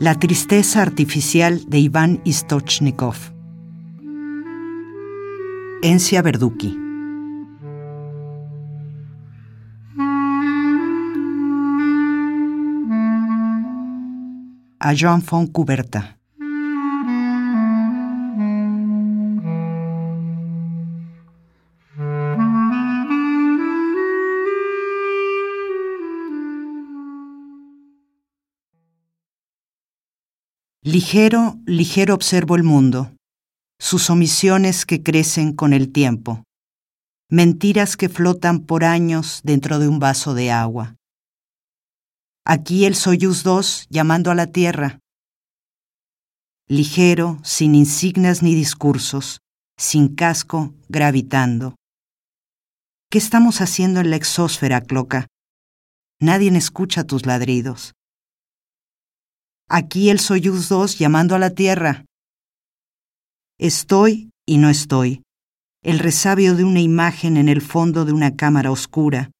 La tristeza artificial de Iván Istochnikov. Encia Verduki. A Joan von Cuberta. Ligero, ligero observo el mundo, sus omisiones que crecen con el tiempo, mentiras que flotan por años dentro de un vaso de agua. Aquí el Soyuz 2 llamando a la Tierra. Ligero, sin insignias ni discursos, sin casco, gravitando. ¿Qué estamos haciendo en la exósfera, Cloca? Nadie escucha tus ladridos. Aquí el Soyuz 2 llamando a la Tierra. Estoy y no estoy. El resabio de una imagen en el fondo de una cámara oscura.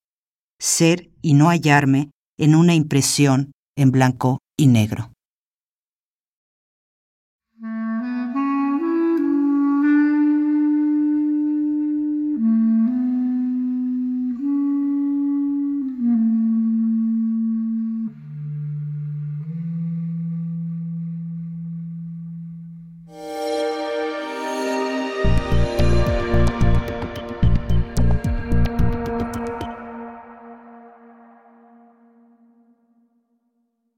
Ser y no hallarme en una impresión en blanco y negro.